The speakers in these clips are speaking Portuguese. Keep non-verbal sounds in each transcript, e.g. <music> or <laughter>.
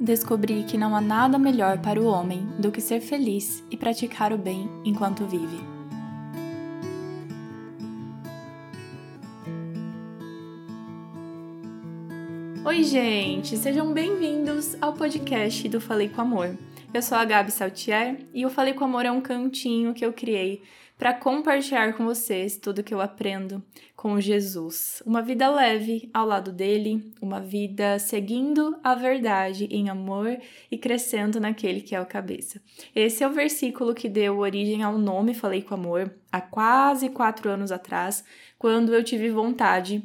descobri que não há nada melhor para o homem do que ser feliz e praticar o bem enquanto vive. Oi, gente! Sejam bem-vindos ao podcast do Falei com Amor. Eu sou a Gabi Saltier e o Falei com Amor é um cantinho que eu criei para compartilhar com vocês tudo que eu aprendo com Jesus. Uma vida leve ao lado dele, uma vida seguindo a verdade em amor e crescendo naquele que é o cabeça. Esse é o versículo que deu origem ao nome Falei com Amor há quase quatro anos atrás, quando eu tive vontade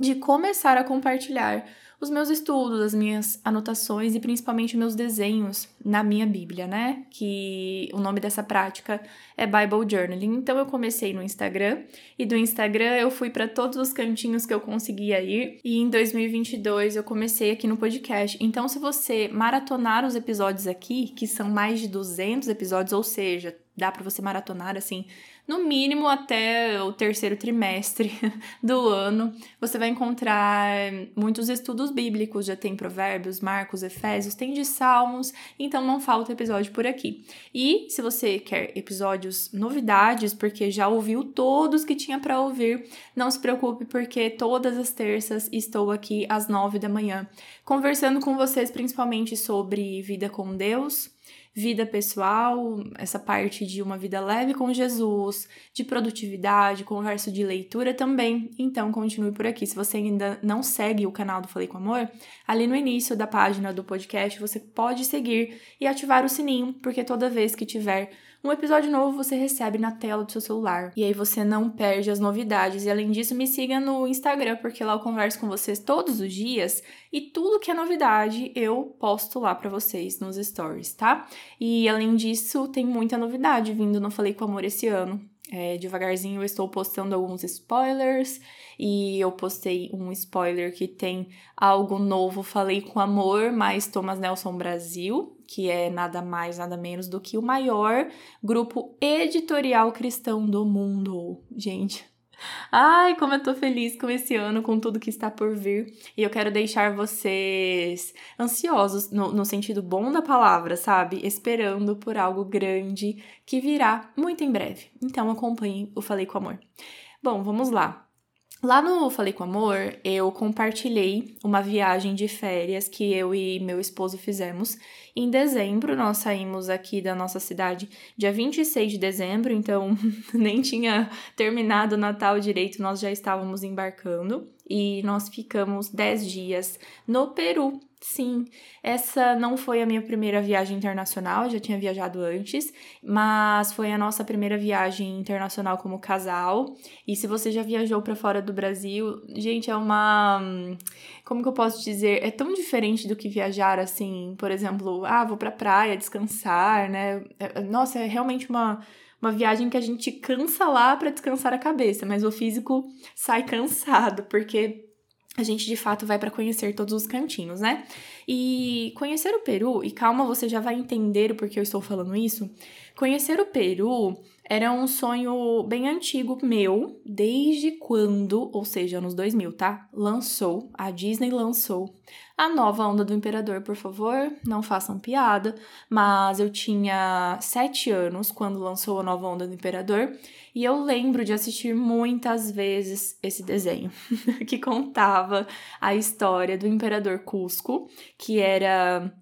de começar a compartilhar os meus estudos, as minhas anotações e principalmente meus desenhos na minha Bíblia, né? Que o nome dessa prática é Bible Journaling. Então eu comecei no Instagram e do Instagram eu fui para todos os cantinhos que eu conseguia ir e em 2022 eu comecei aqui no podcast. Então se você maratonar os episódios aqui, que são mais de 200 episódios, ou seja, dá para você maratonar assim no mínimo até o terceiro trimestre <laughs> do ano, você vai encontrar muitos estudos bíblicos, já tem Provérbios, Marcos, Efésios, tem de Salmos, então não falta episódio por aqui. E se você quer episódios novidades, porque já ouviu todos que tinha para ouvir, não se preocupe porque todas as terças estou aqui às nove da manhã, conversando com vocês principalmente sobre vida com Deus, vida pessoal, essa parte de uma vida leve com Jesus, de produtividade, conversa de leitura também. Então continue por aqui. Se você ainda não segue o canal do Falei com Amor, ali no início da página do podcast você pode seguir e ativar o sininho, porque toda vez que tiver um episódio novo você recebe na tela do seu celular. E aí você não perde as novidades. E além disso, me siga no Instagram, porque lá eu converso com vocês todos os dias e tudo que é novidade eu posto lá para vocês nos stories, tá? E além disso, tem muita novidade vindo no Falei com Amor esse ano. É, devagarzinho eu estou postando alguns spoilers e eu postei um spoiler que tem algo novo, falei com amor, mais Thomas Nelson Brasil, que é nada mais, nada menos do que o maior grupo editorial cristão do mundo. Gente, Ai, como eu tô feliz com esse ano, com tudo que está por vir. E eu quero deixar vocês ansiosos, no, no, sentido bom da palavra, sabe? Esperando por algo grande que virá muito em breve. Então acompanhe o Falei com Amor. Bom, vamos lá. Lá no Falei com Amor, eu compartilhei uma viagem de férias que eu e meu esposo fizemos. Em dezembro, nós saímos aqui da nossa cidade dia 26 de dezembro, então <laughs> nem tinha terminado o Natal direito, nós já estávamos embarcando. E nós ficamos 10 dias no Peru, Sim, essa não foi a minha primeira viagem internacional, já tinha viajado antes, mas foi a nossa primeira viagem internacional como casal. E se você já viajou para fora do Brasil, gente, é uma. Como que eu posso dizer? É tão diferente do que viajar assim, por exemplo, ah, vou pra praia descansar, né? É, nossa, é realmente uma uma viagem que a gente cansa lá para descansar a cabeça, mas o físico sai cansado, porque a gente de fato vai para conhecer todos os cantinhos, né? E conhecer o Peru, e calma, você já vai entender o porquê eu estou falando isso. Conhecer o Peru era um sonho bem antigo meu, desde quando, ou seja, anos 2000, tá? Lançou, a Disney lançou a nova onda do Imperador, por favor, não façam piada, mas eu tinha sete anos quando lançou a nova onda do Imperador e eu lembro de assistir muitas vezes esse desenho <laughs> que contava a história do Imperador Cusco, que era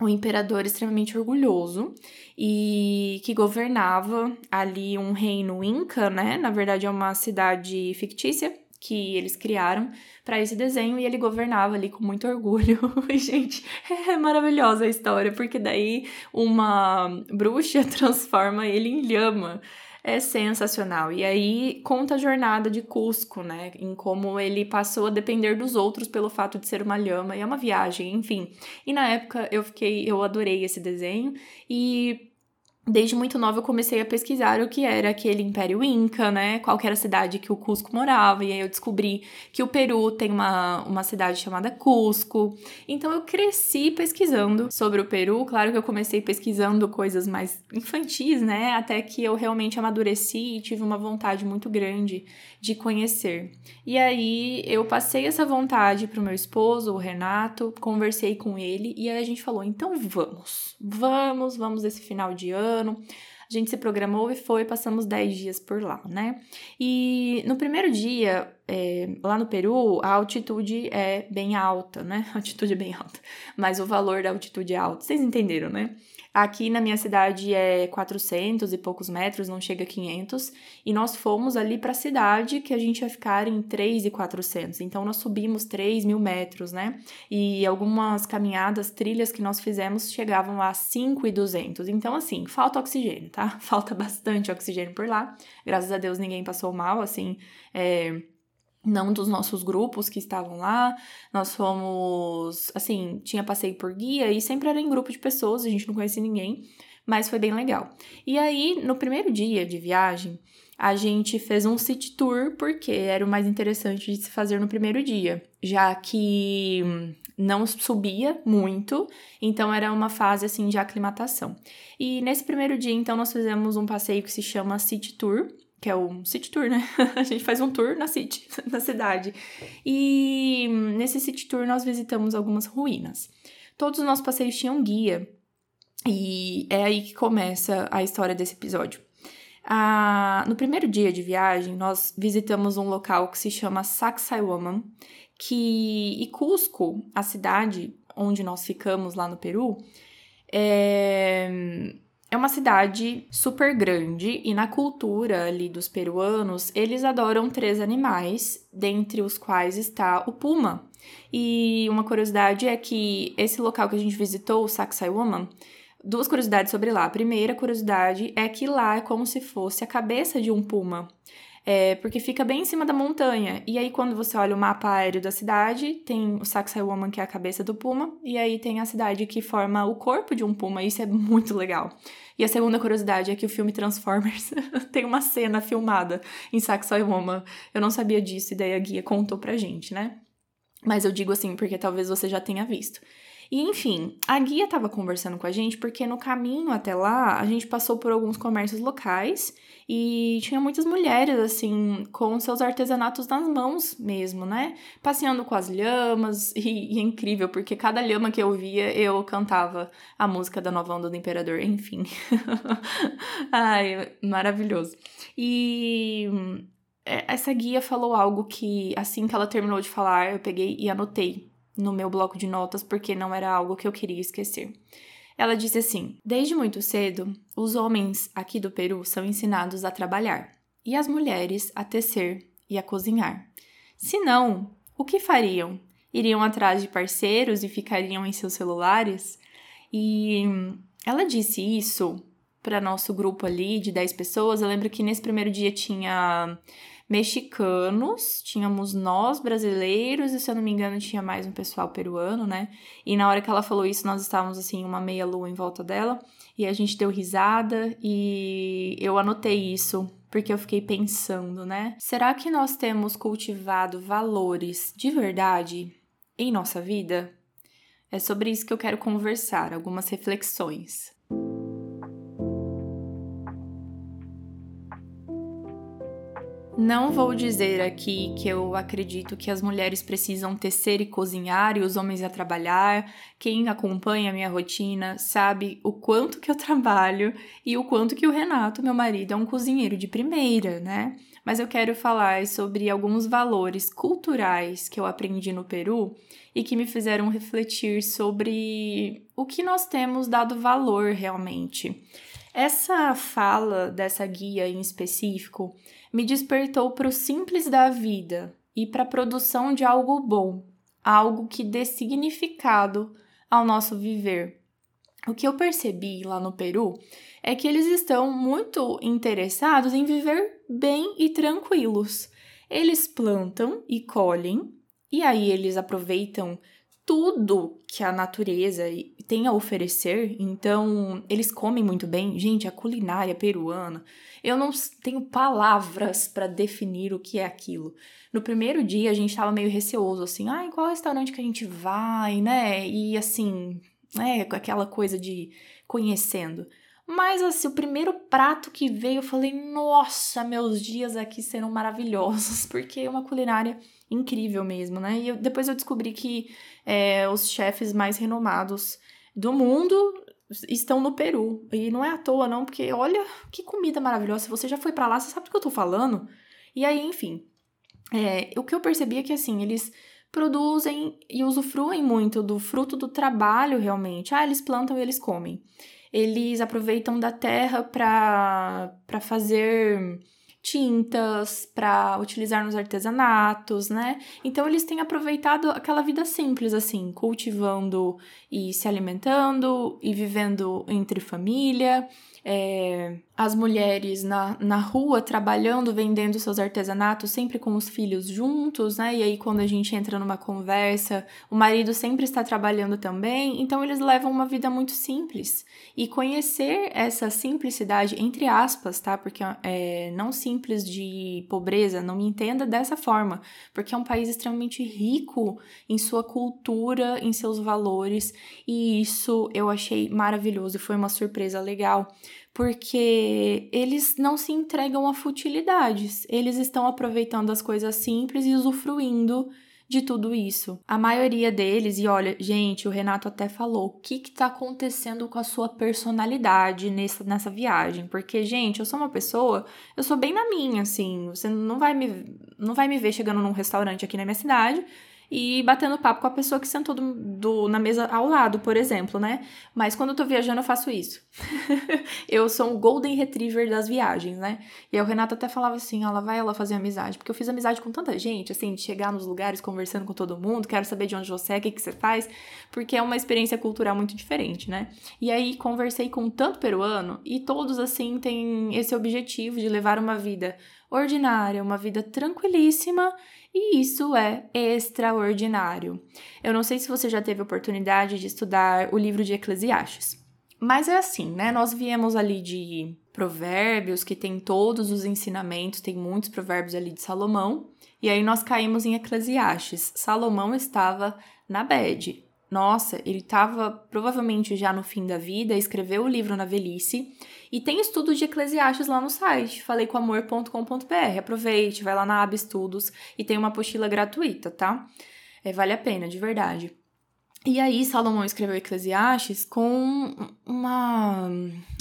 um imperador extremamente orgulhoso e que governava ali um reino inca, né? Na verdade é uma cidade fictícia que eles criaram para esse desenho e ele governava ali com muito orgulho. <laughs> e, gente, é maravilhosa a história, porque daí uma bruxa <laughs> transforma ele em lhama é sensacional. E aí conta a jornada de Cusco, né? Em como ele passou a depender dos outros pelo fato de ser uma lhama. E é uma viagem, enfim. E na época eu fiquei, eu adorei esse desenho. E Desde muito nova eu comecei a pesquisar o que era aquele Império Inca, né? Qual era a cidade que o Cusco morava, e aí eu descobri que o Peru tem uma, uma cidade chamada Cusco. Então eu cresci pesquisando sobre o Peru. Claro que eu comecei pesquisando coisas mais infantis, né? Até que eu realmente amadureci e tive uma vontade muito grande de conhecer. E aí eu passei essa vontade pro meu esposo, o Renato, conversei com ele e aí a gente falou: então vamos, vamos, vamos esse final de ano ano. A gente se programou e foi, passamos 10 dias por lá, né? E no primeiro dia, é, lá no Peru, a altitude é bem alta, né? <laughs> A altitude é bem alta, mas o valor da altitude é alto. Vocês entenderam, né? Aqui na minha cidade é 400 e poucos metros, não chega a 500. E nós fomos ali para a cidade que a gente ia ficar em 3,400. Então nós subimos 3 mil metros, né? E algumas caminhadas, trilhas que nós fizemos chegavam a 5,200. Então, assim, falta oxigênio, tá? <laughs> Falta bastante oxigênio por lá. Graças a Deus ninguém passou mal, assim. É não dos nossos grupos que estavam lá. Nós fomos, assim, tinha passeio por guia e sempre era em grupo de pessoas, a gente não conhecia ninguém, mas foi bem legal. E aí, no primeiro dia de viagem, a gente fez um city tour porque era o mais interessante de se fazer no primeiro dia, já que não subia muito, então era uma fase assim de aclimatação. E nesse primeiro dia, então, nós fizemos um passeio que se chama City Tour, que é o City Tour, né? <laughs> a gente faz um tour na city, <laughs> na cidade. E nesse City Tour nós visitamos algumas ruínas. Todos os nossos passeios tinham guia. E é aí que começa a história desse episódio. Ah, no primeiro dia de viagem, nós visitamos um local que se chama Sacsayhuaman, que e Cusco, a cidade onde nós ficamos lá no Peru, é, é uma cidade super grande e na cultura ali dos peruanos, eles adoram três animais, dentre os quais está o puma. E uma curiosidade é que esse local que a gente visitou, o Sacsayhuaman, duas curiosidades sobre lá. A primeira curiosidade é que lá é como se fosse a cabeça de um puma é, porque fica bem em cima da montanha. E aí, quando você olha o mapa aéreo da cidade, tem o Sacsayhuaman, que é a cabeça do puma, e aí tem a cidade que forma o corpo de um puma, isso é muito legal. E a segunda curiosidade é que o filme Transformers <laughs> tem uma cena filmada em Sacsayhuaman. Eu não sabia disso, e daí a guia contou pra gente, né? Mas eu digo assim porque talvez você já tenha visto. E enfim, a guia estava conversando com a gente porque no caminho até lá a gente passou por alguns comércios locais e tinha muitas mulheres assim com seus artesanatos nas mãos mesmo, né? Passeando com as lhamas <laughs> e, e é incrível porque cada lhama que eu via eu cantava a música da nova onda do imperador, enfim. <laughs> Ai, maravilhoso. E é, essa guia falou algo que assim que ela terminou de falar, eu peguei e anotei no meu bloco de notas porque não era algo que eu queria esquecer. Ela disse assim: Desde muito cedo, os homens aqui do Peru são ensinados a trabalhar e as mulheres a tecer e a cozinhar. Se não, o que fariam? Iriam atrás de parceiros e ficariam em seus celulares? E ela disse isso para nosso grupo ali de 10 pessoas. Eu lembro que nesse primeiro dia tinha mexicanos, tínhamos nós brasileiros e se eu não me engano tinha mais um pessoal peruano, né? E na hora que ela falou isso, nós estávamos assim uma meia lua em volta dela e a gente deu risada e eu anotei isso porque eu fiquei pensando, né? Será que nós temos cultivado valores de verdade em nossa vida? É sobre isso que eu quero conversar, algumas reflexões. Não vou dizer aqui que eu acredito que as mulheres precisam tecer e cozinhar e os homens a trabalhar. Quem acompanha a minha rotina sabe o quanto que eu trabalho e o quanto que o Renato, meu marido, é um cozinheiro de primeira, né? Mas eu quero falar sobre alguns valores culturais que eu aprendi no Peru e que me fizeram refletir sobre o que nós temos dado valor realmente. Essa fala dessa guia em específico me despertou para o simples da vida e para a produção de algo bom, algo que dê significado ao nosso viver. O que eu percebi lá no Peru é que eles estão muito interessados em viver bem e tranquilos. Eles plantam e colhem, e aí eles aproveitam tudo que a natureza tem a oferecer, então eles comem muito bem. Gente, a culinária peruana, eu não tenho palavras para definir o que é aquilo. No primeiro dia a gente tava meio receoso, assim, ai, ah, qual restaurante que a gente vai, né? E assim, né, aquela coisa de conhecendo. Mas assim, o primeiro prato que veio, eu falei, nossa, meus dias aqui serão maravilhosos, <laughs> porque é uma culinária incrível mesmo, né? E eu, depois eu descobri que é, os chefes mais renomados do mundo estão no Peru. E não é à toa, não, porque olha que comida maravilhosa. Se você já foi para lá, você sabe do que eu tô falando. E aí, enfim, é, o que eu percebi é que assim, eles produzem e usufruem muito do fruto do trabalho realmente. Ah, eles plantam e eles comem. Eles aproveitam da terra para fazer tintas para utilizar nos artesanatos, né? Então eles têm aproveitado aquela vida simples assim, cultivando e se alimentando e vivendo entre família, é, as mulheres na, na rua trabalhando, vendendo seus artesanatos, sempre com os filhos juntos, né? E aí, quando a gente entra numa conversa, o marido sempre está trabalhando também, então eles levam uma vida muito simples. E conhecer essa simplicidade, entre aspas, tá? Porque é não simples de pobreza, não me entenda dessa forma, porque é um país extremamente rico em sua cultura, em seus valores, e isso eu achei maravilhoso, foi uma surpresa legal porque eles não se entregam a futilidades, eles estão aproveitando as coisas simples e usufruindo de tudo isso. A maioria deles, e olha, gente, o Renato até falou, o que que tá acontecendo com a sua personalidade nessa, nessa viagem? Porque, gente, eu sou uma pessoa, eu sou bem na minha, assim, você não vai me, não vai me ver chegando num restaurante aqui na minha cidade e batendo papo com a pessoa que sentou do, do, na mesa ao lado, por exemplo, né? Mas quando eu tô viajando, eu faço isso. <laughs> eu sou um golden retriever das viagens, né? E aí o Renato até falava assim: ela vai ela fazer amizade, porque eu fiz amizade com tanta gente, assim, de chegar nos lugares conversando com todo mundo, quero saber de onde você é, o que, que você faz, porque é uma experiência cultural muito diferente, né? E aí conversei com tanto peruano e todos, assim, têm esse objetivo de levar uma vida ordinária, uma vida tranquilíssima e isso é extraordinário. Eu não sei se você já teve oportunidade de estudar o livro de Eclesiastes, mas é assim, né? Nós viemos ali de Provérbios, que tem todos os ensinamentos, tem muitos provérbios ali de Salomão, e aí nós caímos em Eclesiastes. Salomão estava na bed, nossa, ele estava provavelmente já no fim da vida, escreveu o livro na velhice. E tem estudo de Eclesiastes lá no site, faleicomamor.com.br. Aproveite, vai lá na aba Estudos e tem uma apostila gratuita, tá? É, vale a pena, de verdade. E aí, Salomão escreveu Eclesiastes com uma,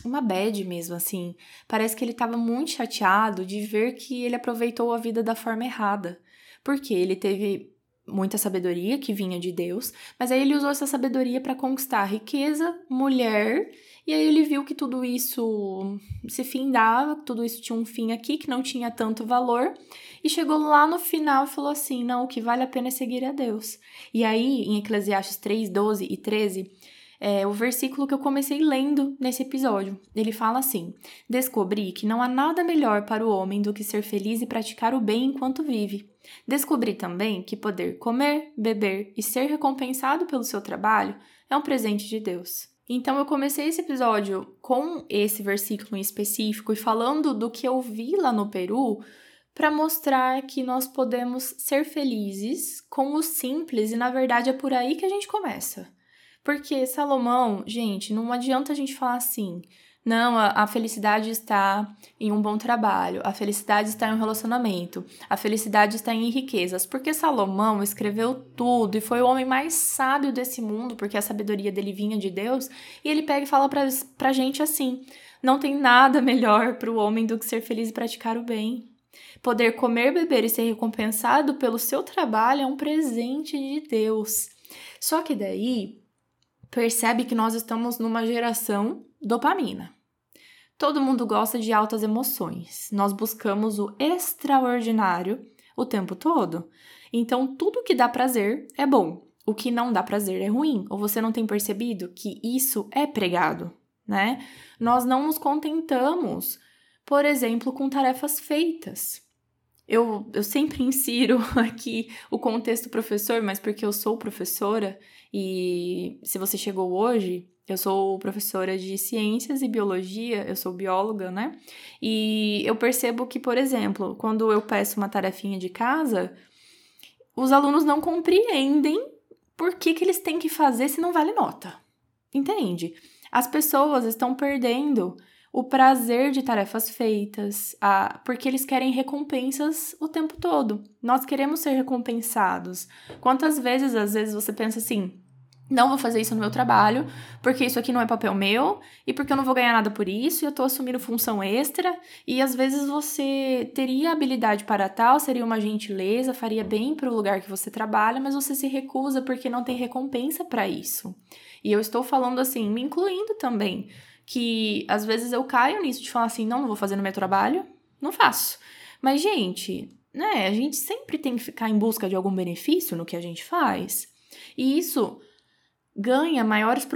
uma bad mesmo, assim. Parece que ele estava muito chateado de ver que ele aproveitou a vida da forma errada. Porque ele teve muita sabedoria que vinha de Deus, mas aí ele usou essa sabedoria para conquistar riqueza, mulher, e aí ele viu que tudo isso se findava, tudo isso tinha um fim aqui que não tinha tanto valor, e chegou lá no final e falou assim: "Não, o que vale a pena é seguir a Deus". E aí, em Eclesiastes 3, 12 e 13, é o versículo que eu comecei lendo nesse episódio. Ele fala assim: Descobri que não há nada melhor para o homem do que ser feliz e praticar o bem enquanto vive. Descobri também que poder comer, beber e ser recompensado pelo seu trabalho é um presente de Deus. Então eu comecei esse episódio com esse versículo em específico e falando do que eu vi lá no Peru para mostrar que nós podemos ser felizes com o simples e na verdade é por aí que a gente começa. Porque Salomão, gente, não adianta a gente falar assim, não, a, a, felicidade está em um bom trabalho, a felicidade está em um relacionamento, a felicidade está em riquezas. Porque Salomão escreveu tudo e foi o homem mais sábio desse mundo, porque a sabedoria dele vinha de Deus, e ele pega e fala pra, pra gente assim: não tem nada melhor para o homem do que ser feliz e praticar o bem. Poder comer, beber e ser recompensado pelo seu trabalho é um presente de Deus. Só que daí percebe que nós estamos numa geração dopamina. Todo mundo gosta de altas emoções. Nós buscamos o extraordinário o tempo todo. Então, tudo que dá prazer é bom. O que não dá prazer é ruim. Ou você não tem percebido que isso é pregado, né? Nós não nos contentamos, por exemplo, com tarefas feitas. eu, eu sempre <laughs> insiro aqui o contexto professor, mas porque eu sou professora e se você chegou hoje, eu sou professora de ciências e biologia, eu sou bióloga, né? E eu percebo que, por exemplo, quando eu peço uma tarefinha de casa, os alunos não compreendem por que, que eles têm que fazer se não vale nota. Entende? As pessoas estão perdendo o prazer de tarefas feitas, a, porque eles querem recompensas o tempo todo. Nós queremos ser recompensados. Quantas vezes, às vezes, você pensa assim: não vou fazer isso no meu trabalho, porque isso aqui não é papel meu, e porque eu não vou ganhar nada por isso, e eu tô assumindo função extra, e às vezes você teria habilidade para tal, seria uma gentileza, faria bem para o lugar que você trabalha, mas você se recusa porque não tem recompensa para isso. E eu estou falando assim, me incluindo também que às vezes eu caio nisso de falar assim, não, não vou fazer no meu trabalho, não faço. Mas, gente, né, a gente sempre tem que ficar em busca de algum benefício no que a gente faz. E isso ganha maiores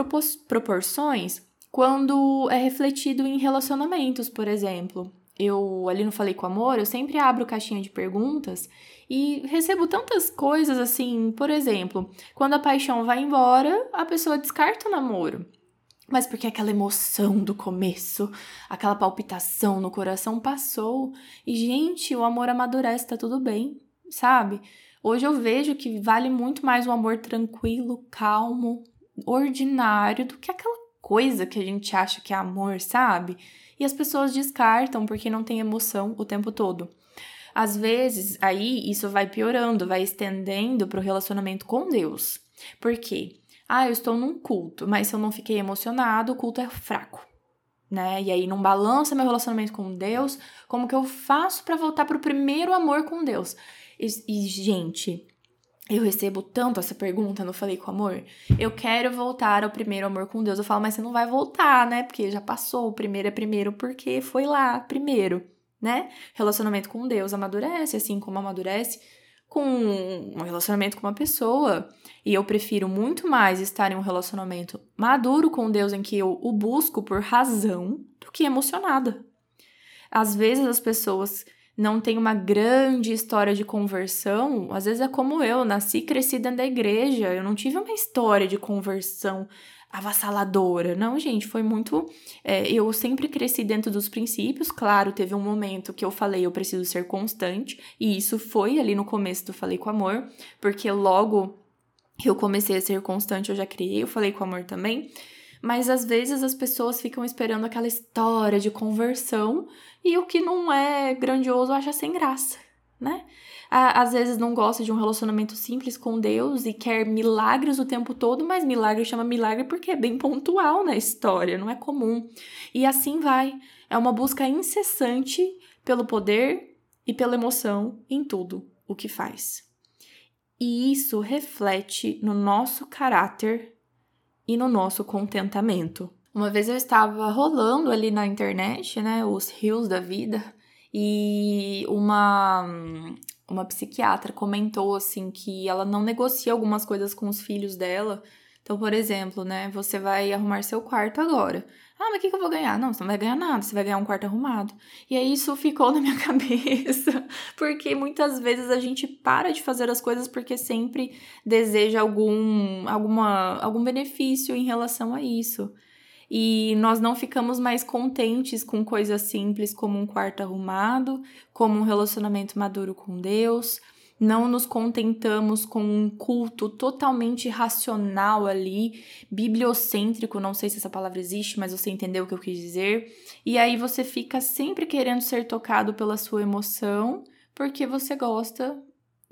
proporções quando é refletido em relacionamentos, por exemplo. Eu ali não falei com amor, eu sempre abro caixinha de perguntas e recebo tantas coisas assim, por exemplo, quando a paixão vai embora, a pessoa descarta o namoro mas porque aquela emoção do começo, aquela palpitação no coração passou. E, gente, o amor amadurece, tá tudo bem, sabe? Hoje eu vejo que vale muito mais um amor tranquilo, calmo, ordinário do que aquela coisa que a gente acha que é amor, sabe? E as pessoas descartam porque não tem emoção o tempo todo. Às vezes, aí isso vai piorando, vai estendendo para o relacionamento com Deus. Por quê? Ah, eu estou num culto, mas se eu não fiquei emocionado, o culto é fraco. Né? E aí não balança meu relacionamento com Deus. Como que eu faço para voltar pro primeiro amor com Deus? E, e, gente, eu recebo tanto essa pergunta no Falei com Amor. Eu quero voltar ao primeiro amor com Deus. Eu falo, mas você não vai voltar, né? Porque já passou. O primeiro é primeiro porque foi lá primeiro, né? Relacionamento com Deus amadurece, assim como amadurece com um relacionamento com uma pessoa. E eu prefiro muito mais estar em um relacionamento maduro com Deus em que eu o busco por razão do que emocionada. Às vezes as pessoas não têm uma grande história de conversão, às vezes é como eu, nasci e cresci dentro da igreja, eu não tive uma história de conversão avassaladora. Não, gente, foi muito. É, eu sempre cresci dentro dos princípios. Claro, teve um momento que eu falei, eu preciso ser constante, e isso foi ali no começo do Falei com Amor, porque logo eu comecei a ser constante, eu já criei, eu falei com amor também. Mas às vezes as pessoas ficam esperando aquela história de conversão e o que não é grandioso acha sem graça, né? às vezes não gosta de um relacionamento simples com Deus e quer milagres o tempo todo, mas milagre chama milagre porque é bem pontual na história, não é comum. E assim vai. É uma busca incessante pelo poder e pela emoção em tudo o que faz. E isso reflete no nosso caráter e no nosso contentamento. Uma vez eu estava rolando ali na internet, né, os rios da vida, e uma uma psiquiatra comentou assim que ela não negocia algumas coisas com os filhos dela. Então, por exemplo, né, você vai arrumar seu quarto agora. Ah, mas o que, que eu vou ganhar? Não, você não vai ganhar nada, você vai ganhar um quarto arrumado. E aí isso ficou <laughs> na minha cabeça, porque muitas vezes a gente para de fazer as coisas porque sempre deseja algum, alguma, algum benefício em relação a isso e nós não ficamos mais contentes com coisas simples como um quarto arrumado, como um relacionamento maduro com Deus. Não nos contentamos com um culto totalmente racional ali, bibliocêntrico, não sei se essa palavra existe, mas você entendeu o que eu quis dizer. E aí você fica sempre querendo ser tocado pela sua emoção, porque você gosta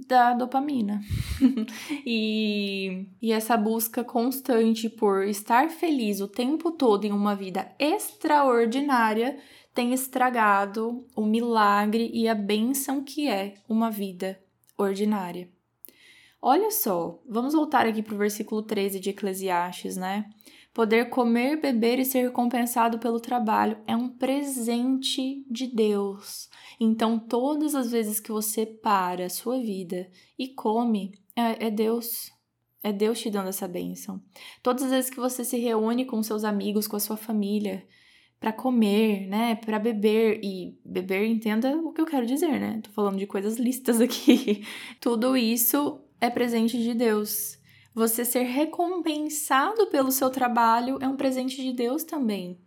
da dopamina. <laughs> e, e essa busca constante por estar feliz o tempo todo em uma vida extraordinária tem estragado o milagre e a bênção que é uma vida ordinária. Olha só, vamos voltar aqui para o versículo 13 de Eclesiastes, né? Poder comer, beber e ser recompensado pelo trabalho é um presente de Deus. Então, todas as vezes que você para a sua vida e come, é, é Deus. É Deus te dando essa bênção. Todas as vezes que você se reúne com seus amigos, com a sua família, para comer, né, para beber e beber, entenda o que eu quero dizer, né? Tô falando de coisas listas <laughs> aqui. Tudo isso é presente de Deus. Você ser recompensado pelo seu trabalho é um presente de Deus também.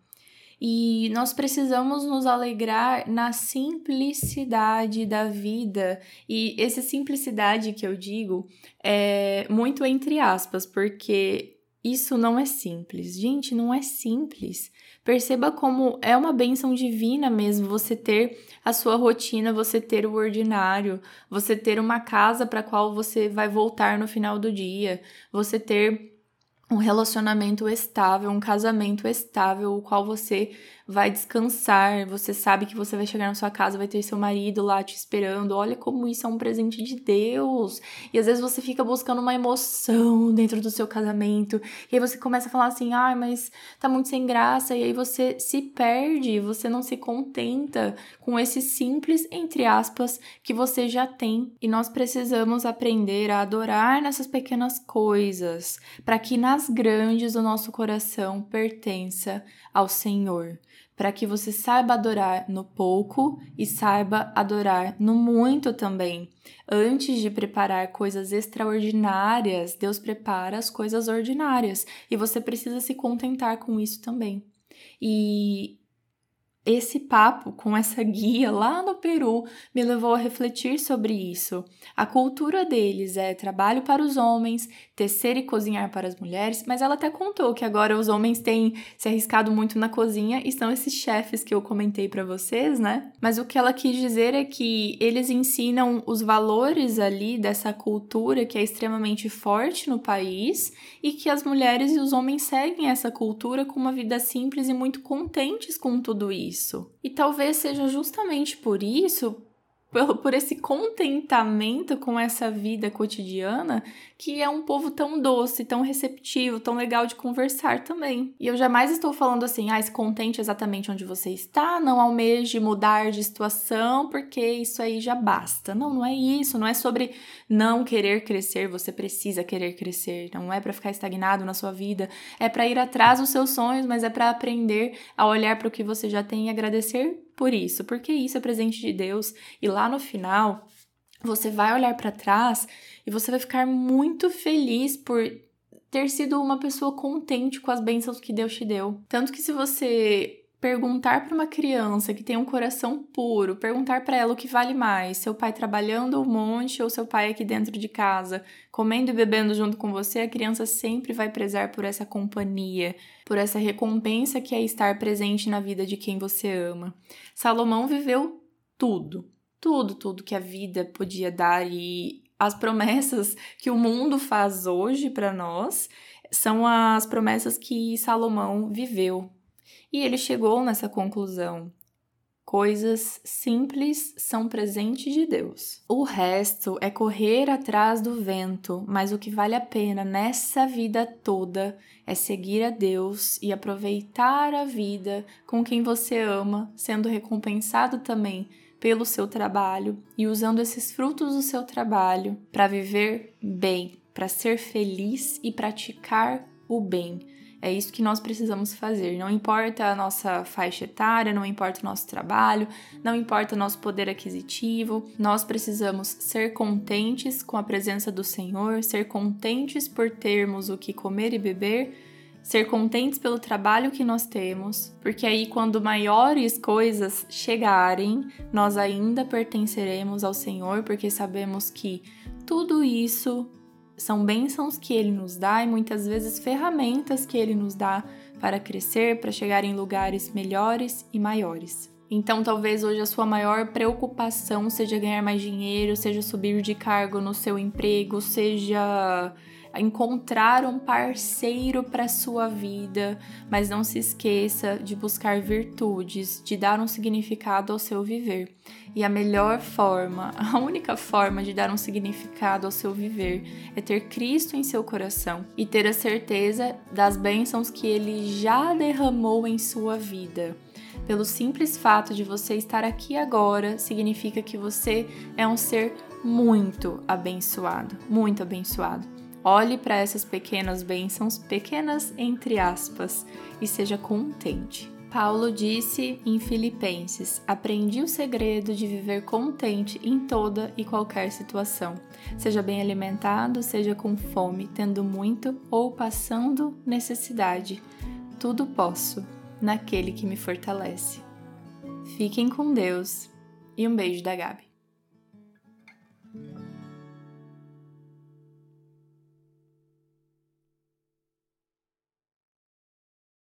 E nós precisamos nos alegrar na simplicidade da vida. E essa simplicidade que eu digo é muito entre aspas, porque isso não é simples. Gente, não é simples. Perceba como é uma bênção divina mesmo você ter a sua rotina, você ter o ordinário, você ter uma casa para qual você vai voltar no final do dia, você ter um relacionamento estável, um casamento estável, o qual você vai descansar, você sabe que você vai chegar na sua casa, vai ter seu marido lá te esperando. Olha como isso é um presente de Deus. E às vezes você fica buscando uma emoção dentro do seu casamento, e aí você começa a falar assim: "Ai, mas tá muito sem graça", e aí você se perde, você não se contenta com esse simples entre aspas que você já tem. E nós precisamos aprender a adorar nessas pequenas coisas, para que nas grandes o nosso coração pertença ao Senhor para que você saiba adorar no pouco e saiba adorar no muito também. Antes de preparar coisas extraordinárias, Deus prepara as coisas ordinárias e você precisa se contentar com isso também. E esse papo com essa guia lá no Peru me levou a refletir sobre isso. A cultura deles é trabalho para os homens, tecer e cozinhar para as mulheres, mas ela até contou que agora os homens têm se arriscado muito na cozinha e são esses chefes que eu comentei para vocês, né? Mas o que ela quis dizer é que eles ensinam os valores ali dessa cultura que é extremamente forte no país e que as mulheres e os homens seguem essa cultura com uma vida simples e muito contentes com tudo isso isso. E talvez seja justamente por isso, por, por esse contentamento com essa vida cotidiana, que é um povo tão doce, tão receptivo, tão legal de conversar também. E eu jamais estou falando assim, ah, se contente exatamente onde você está, não almeje mudar de situação, porque isso aí já basta. Não, não é isso, não é sobre não querer crescer, você precisa querer crescer, não é para ficar estagnado na sua vida, é para ir atrás dos seus sonhos, mas é para aprender a olhar para o que você já tem e agradecer por isso, porque isso é presente de Deus e lá no final você vai olhar para trás e você vai ficar muito feliz por ter sido uma pessoa contente com as bênçãos que Deus te deu. Tanto que se você perguntar para uma criança que tem um coração puro, perguntar para ela o que vale mais, seu pai trabalhando um monte ou seu pai aqui dentro de casa, comendo e bebendo junto com você, a criança sempre vai prezar por essa companhia, por essa recompensa que é estar presente na vida de quem você ama. Salomão viveu tudo, tudo, tudo que a vida podia dar e as promessas que o mundo faz hoje para nós são as promessas que Salomão viveu e ele chegou nessa conclusão. Coisas simples são presente de Deus. O resto é correr atrás do vento, mas o que vale a pena nessa vida toda é seguir a Deus e aproveitar a vida com quem você ama, sendo recompensado também pelo seu trabalho e usando esses frutos do seu trabalho para viver bem, para ser feliz e praticar o bem é isso que nós precisamos fazer. Não importa a nossa faixa etária, não importa o nosso trabalho, não importa o nosso poder aquisitivo, nós precisamos ser contentes com a presença do Senhor, ser contentes por termos o que comer e beber, ser contentes pelo trabalho que nós temos, porque aí, quando maiores coisas chegarem, nós ainda pertenceremos ao Senhor, porque sabemos que tudo isso são bênçãos que ele nos dá e muitas vezes ferramentas que ele nos dá para crescer, para chegar em lugares melhores e maiores. Então, talvez hoje a sua maior preocupação seja ganhar mais dinheiro, seja subir de cargo no seu emprego, seja encontrar um parceiro para sua vida, mas não se esqueça de buscar virtudes, de dar um significado ao seu viver. E a melhor forma, <laughs> a única forma de dar um significado ao seu viver é ter Cristo em seu coração e ter a certeza das bênçãos que ele já derramou em sua vida. Pelo simples fato de você estar aqui agora, significa que você é um ser muito abençoado, muito abençoado. Olhe para essas pequenas bênçãos, pequenas entre aspas, e seja contente. Paulo disse em Filipenses: Aprendi o segredo de viver contente em toda e qualquer situação, seja bem alimentado, seja com fome, tendo muito ou passando necessidade. Tudo posso naquele que me fortalece. Fiquem com Deus e um beijo da Gabi.